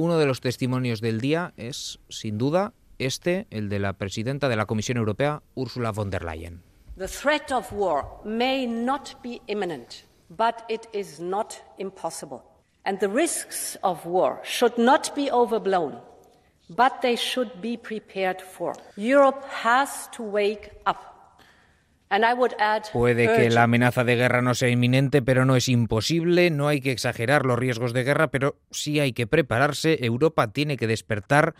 Uno de los testimonios del día es, sin duda, este, el de la presidenta de la Comisión Europea, Ursula von der Leyen. The threat of war may not be imminent, but it is not impossible. And the risks of war should not be overblown, but they should be prepared for. Europe has to wake up. Puede que la amenaza de guerra no sea inminente, pero no es imposible. No hay que exagerar los riesgos de guerra, pero sí hay que prepararse. Europa tiene que despertar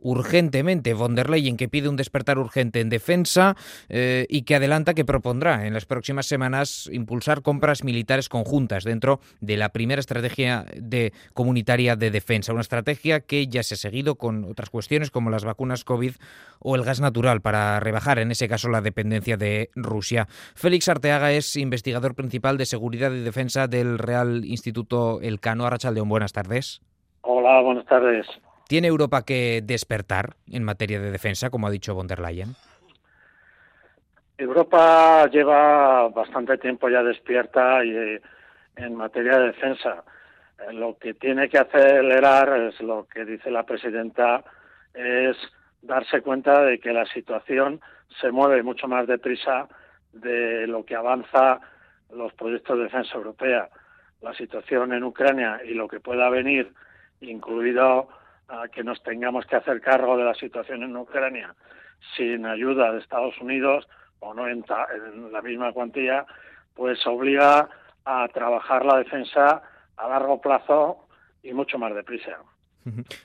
urgentemente. Von der Leyen que pide un despertar urgente en defensa eh, y que adelanta que propondrá en las próximas semanas impulsar compras militares conjuntas dentro de la primera estrategia de, comunitaria de defensa. Una estrategia que ya se ha seguido con otras cuestiones como las vacunas COVID o el gas natural para rebajar en ese caso la dependencia de Rusia. Félix Arteaga es investigador principal de seguridad y defensa del Real Instituto Elcano. Arrachaldeón, buenas tardes. Hola, buenas tardes. ¿Tiene Europa que despertar en materia de defensa, como ha dicho von der Leyen? Europa lleva bastante tiempo ya despierta y eh, en materia de defensa. Eh, lo que tiene que acelerar es lo que dice la presidenta es darse cuenta de que la situación se mueve mucho más deprisa de lo que avanza los proyectos de defensa europea. La situación en Ucrania y lo que pueda venir, incluido a que nos tengamos que hacer cargo de la situación en Ucrania sin ayuda de Estados Unidos o no en, la misma cuantía, pues obliga a trabajar la defensa a largo plazo y mucho más deprisa.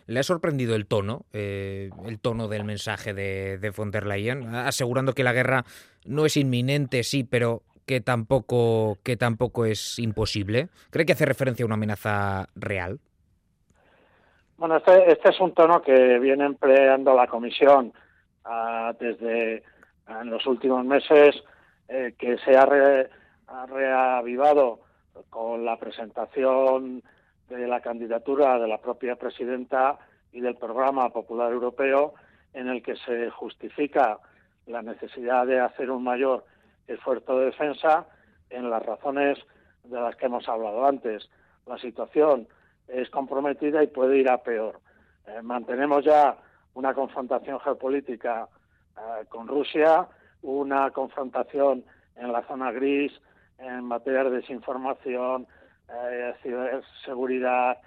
¿Le ha sorprendido el tono, eh, el tono del mensaje de, de von der Leyen, asegurando que la guerra no es inminente, sí, pero que tampoco, que tampoco es imposible? ¿Cree que hace referencia a una amenaza real? Bueno, este, este, es un tono que viene empleando la Comisión ah, desde ah, los últimos meses, eh, que se ha, reavivado con la presentación de la candidatura de la propia presidenta y del programa popular europeo, en el que se justifica la necesidad de hacer un mayor esfuerzo de defensa en las razones de las que hemos hablado antes. La situación es comprometida y puede ir a peor. Eh, mantenemos ya una confrontación geopolítica eh, con Rusia, una confrontación en la zona gris en materia de desinformación, eh, ciberseguridad,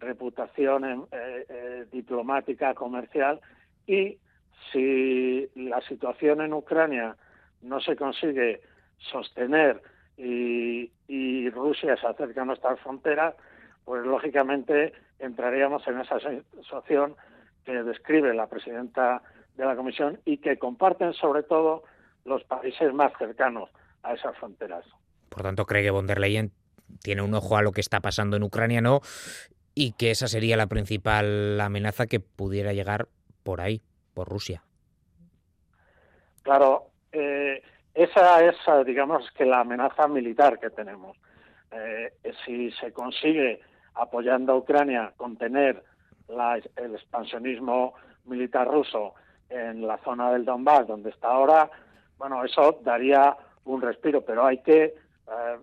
reputación diplomática, comercial y si la situación en Ucrania no se consigue sostener y, y Rusia se acerca a nuestras fronteras, pues lógicamente entraríamos en esa situación que describe la presidenta de la Comisión y que comparten sobre todo los países más cercanos a esas fronteras. Por tanto, cree que von der Leyen tiene un ojo a lo que está pasando en Ucrania, ¿no? Y que esa sería la principal amenaza que pudiera llegar por ahí, por Rusia. Claro, eh, esa es, digamos, que la amenaza militar que tenemos. Eh, si se consigue apoyando a Ucrania contener el expansionismo militar ruso en la zona del Donbass, donde está ahora, bueno, eso daría un respiro, pero hay que eh,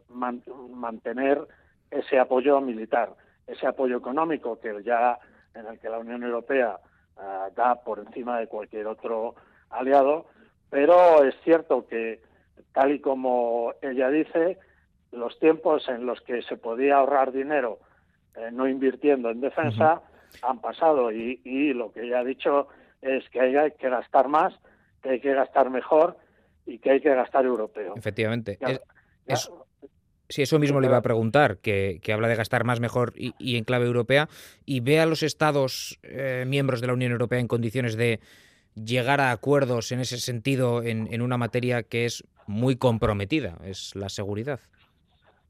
mantener ese apoyo militar, ese apoyo económico que ya en el que la Unión Europea eh, da por encima de cualquier otro aliado, pero es cierto que tal y como ella dice, los tiempos en los que se podía ahorrar dinero eh, no invirtiendo en defensa han pasado y, y lo que ella ha dicho es que hay que gastar más, que hay que gastar mejor y que hay que gastar europeo. Efectivamente. si eso mismo le iba a preguntar, que, que habla de gastar más, mejor y, en clave europea, y ve a los Estados eh, miembros de la Unión Europea en condiciones de llegar a acuerdos en ese sentido en, en, una materia que es muy comprometida, es la seguridad.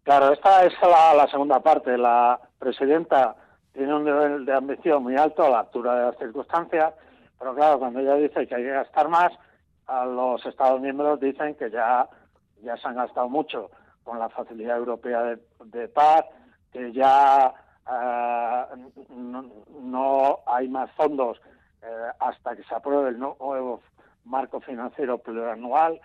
Claro, esta es la, segunda parte. La presidenta tiene un nivel de ambición muy alto a la altura de las circunstancias, pero claro, cuando ella dice que hay que gastar más, a los Estados miembros dicen que ya, ya se han gastado mucho con la facilidad europea de, paz, que ya eh, no, hay más fondos eh, hasta que se apruebe el nuevo marco financiero plurianual,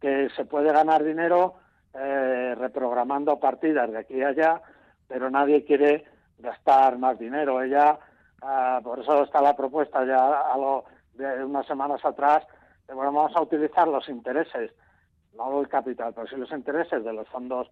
que se puede ganar dinero eh, reprogramando partidas de aquí a allá, pero nadie quiere gastar más dinero. Ella, ah, por eso está la propuesta ya algo de unas semanas atrás, de, bueno, vamos a utilizar los intereses, no el capital, pero sí los intereses de los fondos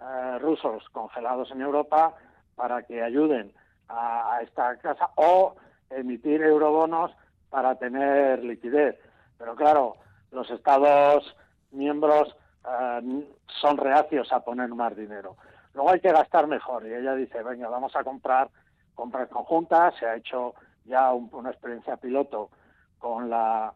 eh, rusos congelados en Europa para que ayuden a, esta casa o emitir eurobonos para tener liquidez. Pero claro, los Estados miembros eh, son reacios a poner más dinero. Luego hay que gastar mejor y ella dice, venga, vamos a comprar compras conjuntas, se ha hecho ya una experiencia piloto con la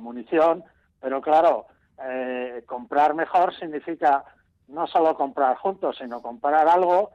munición, pero claro, eh, comprar mejor significa no solo comprar juntos, sino comprar algo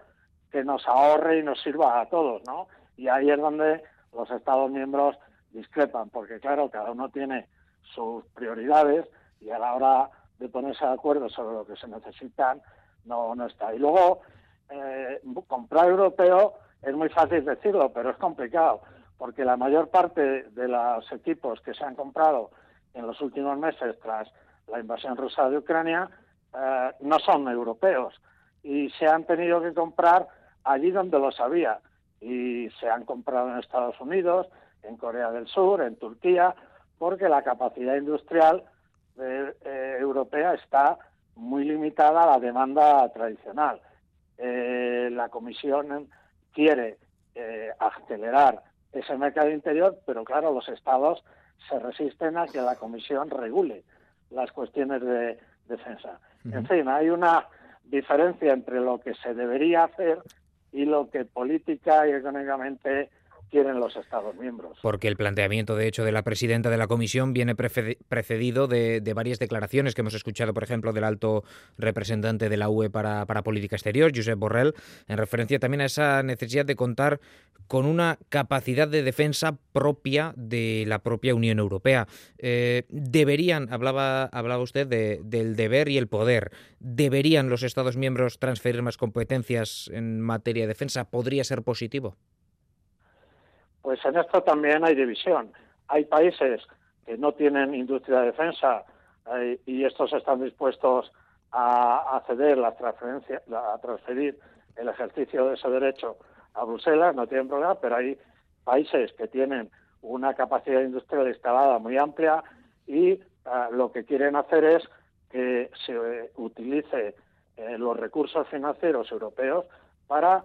que nos ahorre y nos sirva a todos, ¿no? Y ahí es donde los Estados miembros discrepan, porque claro, cada uno tiene sus prioridades y a la hora de ponerse de acuerdo sobre lo que se necesitan, no, no está. Y luego, eh, comprar europeo es muy fácil decirlo, pero es complicado, porque la mayor parte de los equipos que se han comprado en los últimos meses tras la invasión rusa de Ucrania eh, no son europeos y se han tenido que comprar allí donde los había y se han comprado en Estados Unidos, en Corea del Sur, en Turquía, porque la capacidad industrial eh, europea está muy limitada a la demanda tradicional. Eh, la Comisión quiere acelerar ese mercado interior, pero claro, los estados se resisten a que la Comisión regule las cuestiones de defensa. En fin, hay una diferencia entre lo que se debería hacer y lo que política y económicamente los Estados miembros. Porque el planteamiento, de hecho, de la presidenta de la Comisión viene precedido de, varias declaraciones que hemos escuchado, por ejemplo, del alto representante de la UE para, Política Exterior, Josep Borrell, en referencia también a esa necesidad de contar con una capacidad de defensa propia de la propia Unión Europea. Eh, deberían, hablaba, hablaba usted del deber y el poder, ¿deberían los Estados miembros transferir más competencias en materia de defensa? ¿Podría ser positivo? Pues en esto también hay división. Hay países que no tienen industria de defensa eh, y estos están dispuestos a, ceder la transferencia, a transferir el ejercicio de ese derecho a Bruselas, no tienen problema, pero hay países que tienen una capacidad industrial instalada muy amplia y eh, lo que quieren hacer es que se utilice eh, los recursos financieros europeos para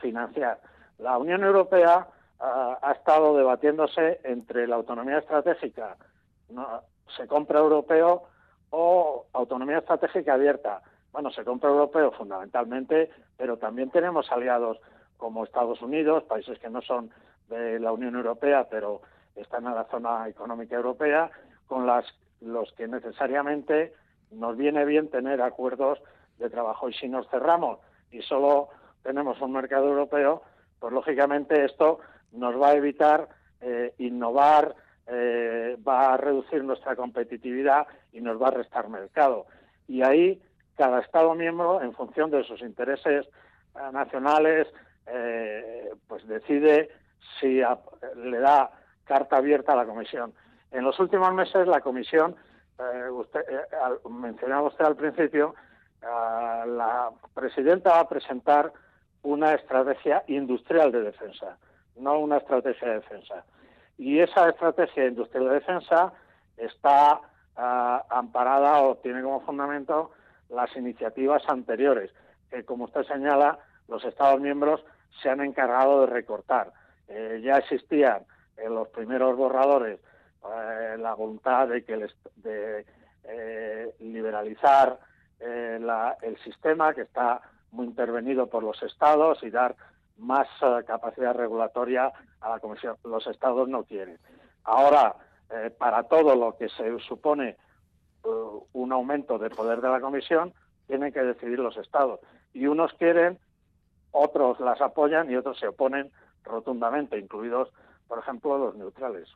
financiar. La Unión Europea ha, estado debatiéndose entre la autonomía estratégica, se compra europeo o autonomía estratégica abierta. Bueno, se compra europeo fundamentalmente, pero también tenemos aliados como Estados Unidos, países que no son de la Unión Europea, pero están en la zona económica europea, con las, los que necesariamente nos viene bien tener acuerdos de trabajo. Y si nos cerramos y solo tenemos un mercado europeo, pues lógicamente esto nos va a evitar eh, innovar, eh, va a reducir nuestra competitividad y nos va a restar mercado. Y ahí cada Estado miembro, en función de sus intereses eh, nacionales, pues decide si le da carta abierta a la Comisión. En los últimos meses la Comisión, usted, mencionaba usted al principio, la presidenta va a presentar una estrategia industrial de defensa no una estrategia de defensa. Y esa estrategia industrial de defensa está ah, amparada o tiene como fundamento las iniciativas anteriores, que como usted señala, los Estados miembros se han encargado de recortar. Eh, ya existían en los primeros borradores eh, la voluntad de que de eh, liberalizar el sistema que está muy intervenido por los estados y dar más eh, capacidad regulatoria a la Comisión. Los Estados no quieren. Ahora, eh, para todo lo que se supone eh, un aumento de poder de la Comisión, tienen que decidir los Estados. Y unos quieren, otros las apoyan y otros se oponen rotundamente, incluidos, por ejemplo, los neutrales.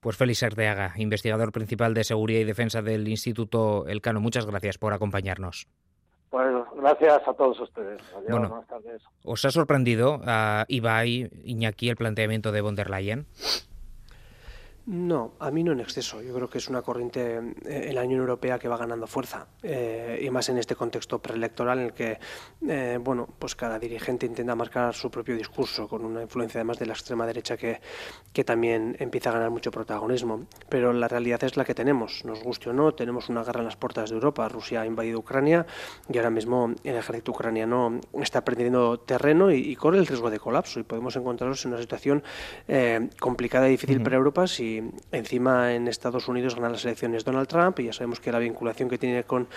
Pues Félix Arteaga, investigador principal de Seguridad y Defensa del Instituto Elcano, muchas gracias por acompañarnos. Gracias a todos ustedes. bueno, ¿Os ha sorprendido a Ibai, Iñaki, el planteamiento de von der Leyen? No, a mí no en exceso. Yo creo que es una corriente eh, en la Unión Europea que va ganando fuerza eh, y más en este contexto preelectoral en el que, eh, bueno, pues cada dirigente intenta marcar su propio discurso con una influencia además de la extrema derecha que, que también empieza a ganar mucho protagonismo. Pero la realidad es la que tenemos, nos guste o no, tenemos una guerra en las puertas de Europa. Rusia ha invadido Ucrania y ahora mismo el ejército ucraniano está perdiendo terreno y, corre el riesgo de colapso y podemos encontrarnos en una situación complicada y difícil para Europa si encima en Estados Unidos gana las elecciones Donald Trump y ya sabemos que la vinculación que tiene con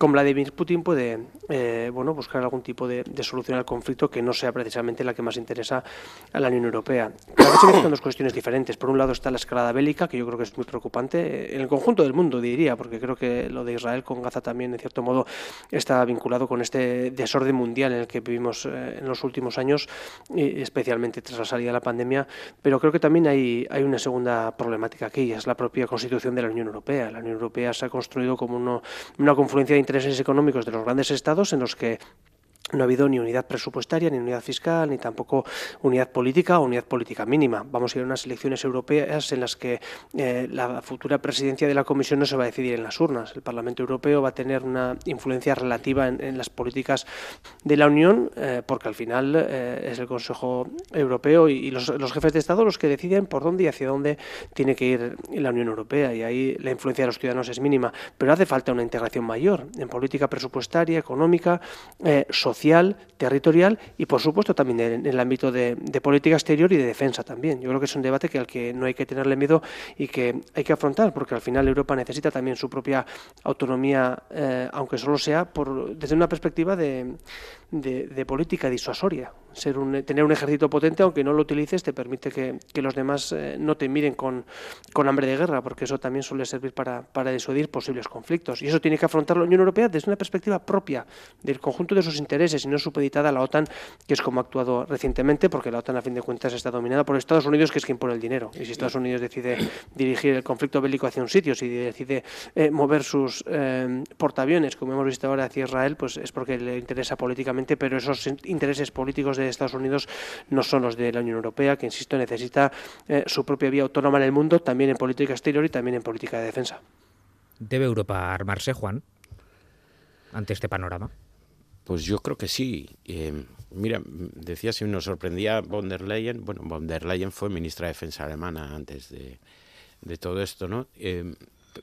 con Vladimir Putin puede eh, bueno, buscar algún tipo de, solución al conflicto que no sea precisamente la que más interesa a la Unión Europea. Claro que mezclan dos cuestiones diferentes. Por un lado está la escalada bélica, que yo creo que es muy preocupante, en el conjunto del mundo, diría, porque creo que lo de Israel con Gaza también, en cierto modo, está vinculado con este desorden mundial en el que vivimos eh, en los últimos años, y especialmente tras la salida de la pandemia. Pero creo que también hay, hay una segunda problemática aquí, es la propia constitución de la Unión Europea. La Unión Europea se ha construido como una confluencia de intereses económicos de los grandes estados en los que no ha habido ni unidad presupuestaria, ni unidad fiscal, ni tampoco unidad política o unidad política mínima. Vamos a ir a unas elecciones europeas en las que eh, la futura presidencia de la Comisión no se va a decidir en las urnas. El Parlamento Europeo va a tener una influencia relativa en, las políticas de la Unión, eh, porque al final eh, es el Consejo Europeo y, los, jefes de Estado los que deciden por dónde y hacia dónde tiene que ir la Unión Europea. Y ahí la influencia de los ciudadanos es mínima. Pero hace falta una integración mayor en política presupuestaria, económica, social social, territorial y, por supuesto, también en, el ámbito de, política exterior y de defensa también. Yo creo que es un debate que al que no hay que tenerle miedo y que hay que afrontar, porque al final Europa necesita también su propia autonomía, eh, aunque solo sea por, desde una perspectiva de, de, política disuasoria. Ser un, tener un ejército potente, aunque no lo utilices, te permite que, los demás eh, no te miren con, con, hambre de guerra, porque eso también suele servir para, para disuadir posibles conflictos. Y eso tiene que afrontar la Unión Europea desde una perspectiva propia del conjunto de sus intereses y no supeditada a la OTAN, que es como ha actuado recientemente, porque la OTAN, a fin de cuentas, está dominada por Estados Unidos, que es quien pone el dinero. Y si Estados Unidos decide dirigir el conflicto bélico hacia un sitio, si decide eh, mover sus eh, portaaviones, como hemos visto ahora hacia Israel, pues es porque le interesa políticamente pero esos intereses políticos de Estados Unidos no son los de la Unión Europea, que, insisto, necesita eh, su propia vía autónoma en el mundo, también en política exterior y también en política de defensa. ¿Debe Europa armarse, Juan, ante este panorama? Pues yo creo que sí. Eh, mira, decía si nos sorprendía von der Leyen. Bueno, von der Leyen fue ministra de Defensa alemana antes de, de todo esto, ¿no? Eh,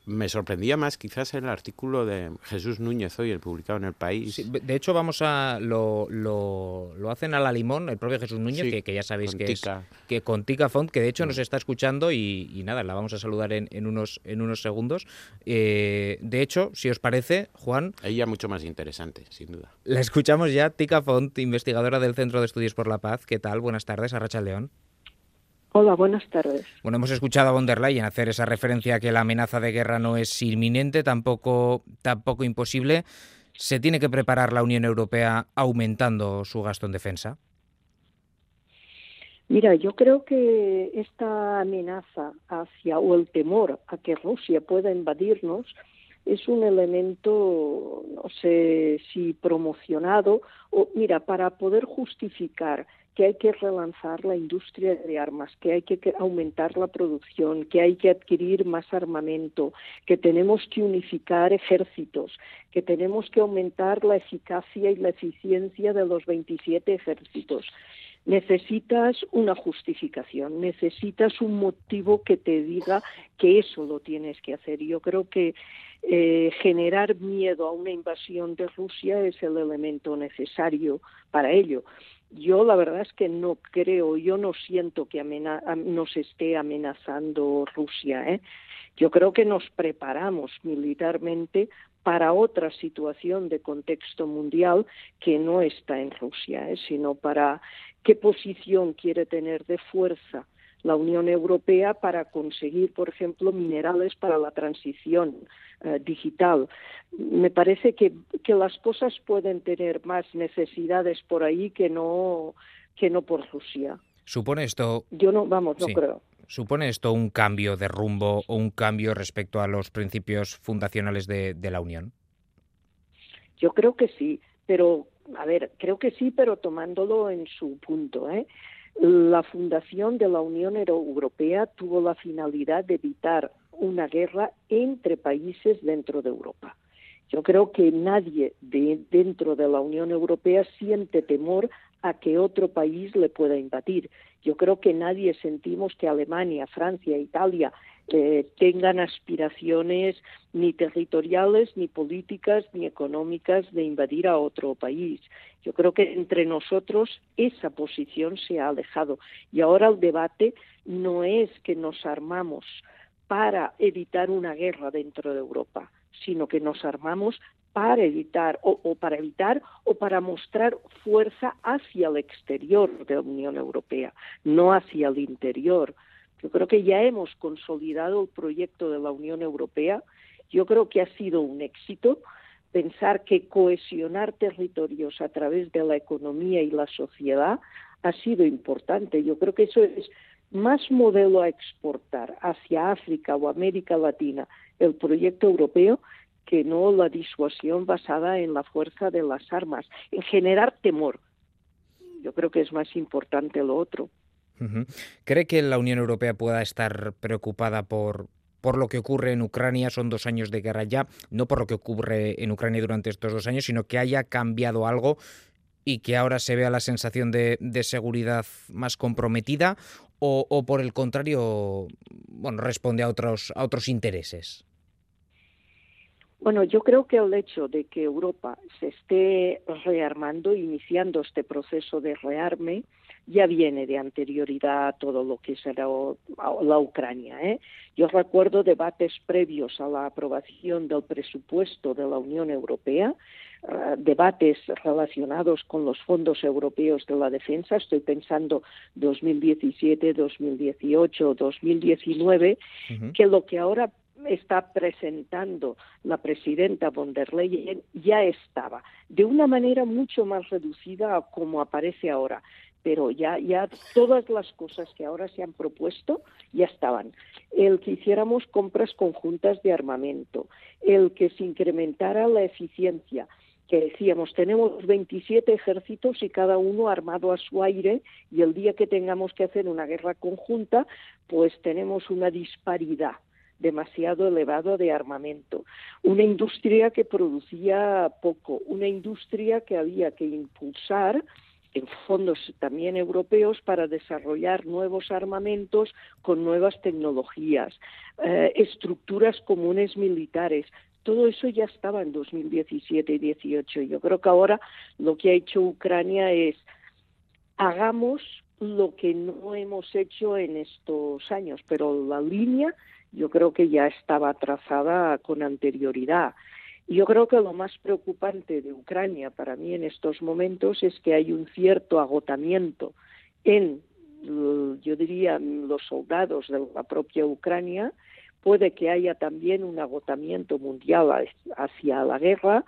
me sorprendía más quizás el artículo de Jesús Núñez hoy, el publicado en El País. de hecho, vamos a lo, lo, lo, hacen a la limón, el propio Jesús Núñez, que, que, ya sabéis que es que con Tica Font, que de hecho nos está escuchando y, nada, la vamos a saludar en, en unos, en unos segundos. Eh, de hecho, si os parece, Juan... Ella mucho más interesante, sin duda. La escuchamos ya, Tica Font, investigadora del Centro de Estudios por la Paz. ¿Qué tal? Buenas tardes, Arracha León. Hola, buenas tardes. Bueno, hemos escuchado a von der Leyen hacer esa referencia a que la amenaza de guerra no es inminente, tampoco, tampoco imposible. ¿Se tiene que preparar la Unión Europea aumentando su gasto en defensa? Mira, yo creo que esta amenaza hacia o el temor a que Rusia pueda invadirnos es un elemento, no sé si promocionado o, mira, para poder justificar que hay que relanzar la industria de armas, que hay que aumentar la producción, que hay que adquirir más armamento, que tenemos que unificar ejércitos, que tenemos que aumentar la eficacia y la eficiencia de los 27 ejércitos. Necesitas una justificación, necesitas un motivo que te diga que eso lo tienes que hacer. Yo creo que eh, generar miedo a una invasión de Rusia es el elemento necesario para ello. Yo la verdad es que no creo, yo no siento que nos esté amenazando Rusia. ¿eh? Yo creo que nos preparamos militarmente para otra situación de contexto mundial que no está en Rusia, ¿eh? sino para qué posición quiere tener de fuerza la Unión Europea para conseguir, por ejemplo, minerales para la transición eh, digital. Me parece que, que las cosas pueden tener más necesidades por ahí que no, que no por Rusia. ¿Supone esto? Yo no, vamos, no creo. ¿Supone esto un cambio de rumbo o un cambio respecto a los principios fundacionales de, de la Unión? Yo creo que sí, pero, a ver, creo que sí, pero tomándolo en su punto, ¿eh? La fundación de la Unión Europea tuvo la finalidad de evitar una guerra entre países dentro de Europa. Yo creo que nadie de, dentro de la Unión Europea siente temor a que otro país le pueda invadir. Yo creo que nadie sentimos que Alemania, Francia, Italia eh, tengan aspiraciones ni territoriales, ni políticas, ni económicas de invadir a otro país. Yo creo que entre nosotros esa posición se ha alejado y ahora el debate no es que nos armamos para evitar una guerra dentro de Europa, sino que nos armamos para evitar o, para evitar o para mostrar fuerza hacia el exterior de la Unión Europea, no hacia el interior. Yo creo que ya hemos consolidado el proyecto de la Unión Europea. Yo creo que ha sido un éxito pensar que cohesionar territorios a través de la economía y la sociedad ha sido importante. Yo creo que eso es más modelo a exportar hacia África o América Latina el proyecto europeo que no la disuasión basada en la fuerza de las armas, en generar temor. Yo creo que es más importante lo otro. ¿Cree que la Unión Europea pueda estar preocupada por, por lo que ocurre en Ucrania? Son dos años de guerra ya, no por lo que ocurre en Ucrania durante estos dos años, sino que haya cambiado algo y que ahora se vea la sensación de, de seguridad más comprometida o, o, por el contrario, bueno, responde a otros, a otros intereses. Bueno, yo creo que el hecho de que Europa se esté rearmando, iniciando este proceso de rearme, ya viene de anterioridad a todo lo que será la Ucrania. ¿eh? Yo recuerdo debates previos a la aprobación del presupuesto de la Unión Europea, uh, debates relacionados con los fondos europeos de la defensa, estoy pensando 2017, 2018, 2019, uh -huh. que lo que ahora está presentando la presidenta von der Leyen ya estaba, de una manera mucho más reducida como aparece ahora, pero ya, ya todas las cosas que ahora se han propuesto ya estaban. El que hiciéramos compras conjuntas de armamento, el que se incrementara la eficiencia, que decíamos, tenemos 27 ejércitos y cada uno armado a su aire y el día que tengamos que hacer una guerra conjunta, pues tenemos una disparidad demasiado elevado de armamento, una industria que producía poco, una industria que había que impulsar en fondos también europeos para desarrollar nuevos armamentos con nuevas tecnologías, eh, estructuras comunes militares. Todo eso ya estaba en 2017 y 2018. Yo creo que ahora lo que ha hecho Ucrania es hagamos lo que no hemos hecho en estos años, pero la línea yo creo que ya estaba trazada con anterioridad. Yo creo que lo más preocupante de Ucrania para mí en estos momentos es que hay un cierto agotamiento en, yo diría, los soldados de la propia Ucrania. Puede que haya también un agotamiento mundial hacia la guerra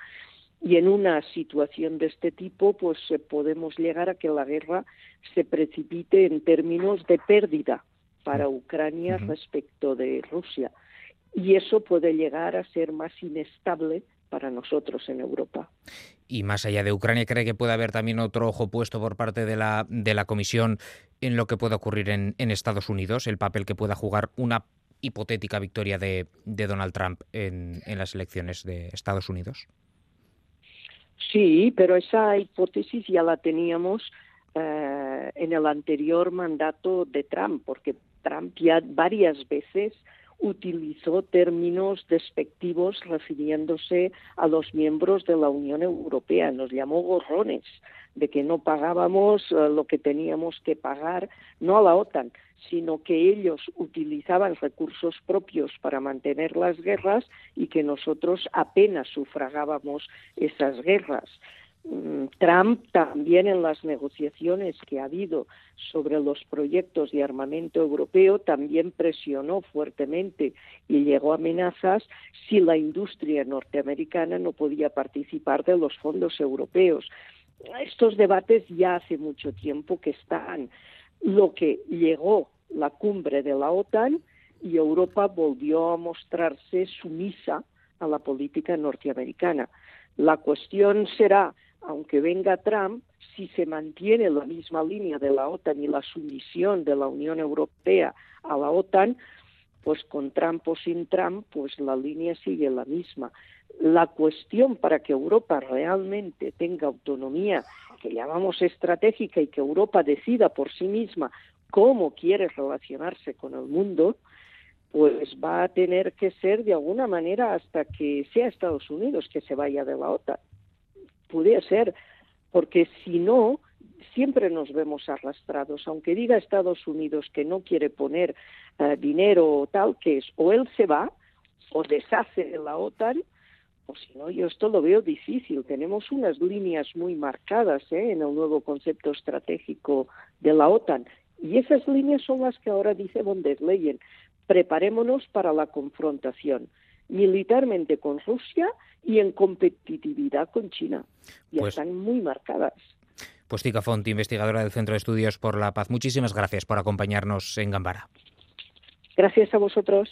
y en una situación de este tipo, pues eh, podemos llegar a que la guerra se precipite en términos de pérdida para Ucrania uh -huh. respecto de Rusia. Y eso puede llegar a ser más inestable para nosotros en Europa. Y más allá de Ucrania, ¿cree que puede haber también otro ojo puesto por parte de la, de la Comisión en lo que pueda ocurrir en, en Estados Unidos, el papel que pueda jugar una hipotética victoria de, de Donald Trump en, en, las elecciones de Estados Unidos? Sí, pero esa hipótesis ya la teníamos eh, en el anterior mandato de Trump, porque Trump ya varias veces utilizó términos despectivos refiriéndose a los miembros de la Unión Europea, nos llamó gorrones, de que no pagábamos uh, lo que teníamos que pagar, no a la OTAN, sino que ellos utilizaban recursos propios para mantener las guerras y que nosotros apenas sufragábamos esas guerras. Mm, Trump también en las negociaciones que ha habido sobre los proyectos de armamento europeo también presionó fuertemente y llegó a amenazas si la industria norteamericana no podía participar de los fondos europeos. Estos debates ya hace mucho tiempo que están. Lo que llegó la cumbre de la OTAN y Europa volvió a mostrarse sumisa a la política norteamericana. La cuestión será aunque venga Trump, si se mantiene la misma línea de la OTAN y la sumisión de la Unión Europea a la OTAN, pues con Trump o sin Trump, pues la línea sigue la misma. La cuestión para que Europa realmente tenga autonomía, que llamamos estratégica, y que Europa decida por sí misma cómo quiere relacionarse con el mundo, pues va a tener que ser de alguna manera hasta que sea Estados Unidos que se vaya de la OTAN. Puede ser, porque si no, siempre nos vemos arrastrados. Aunque diga Estados Unidos que no quiere poner eh, dinero o tal, que es o él se va o deshace de la OTAN, o si no, yo esto lo veo difícil. Tenemos unas líneas muy marcadas ¿eh? en el nuevo concepto estratégico de la OTAN. Y esas líneas son las que ahora dice von der Leyen. Preparémonos para la confrontación militarmente con Rusia y en competitividad con China. Ya pues están muy marcadas. Pues Tica Font, investigadora del Centro de Estudios por la Paz, muchísimas gracias por acompañarnos en Gambara. Gracias a vosotros.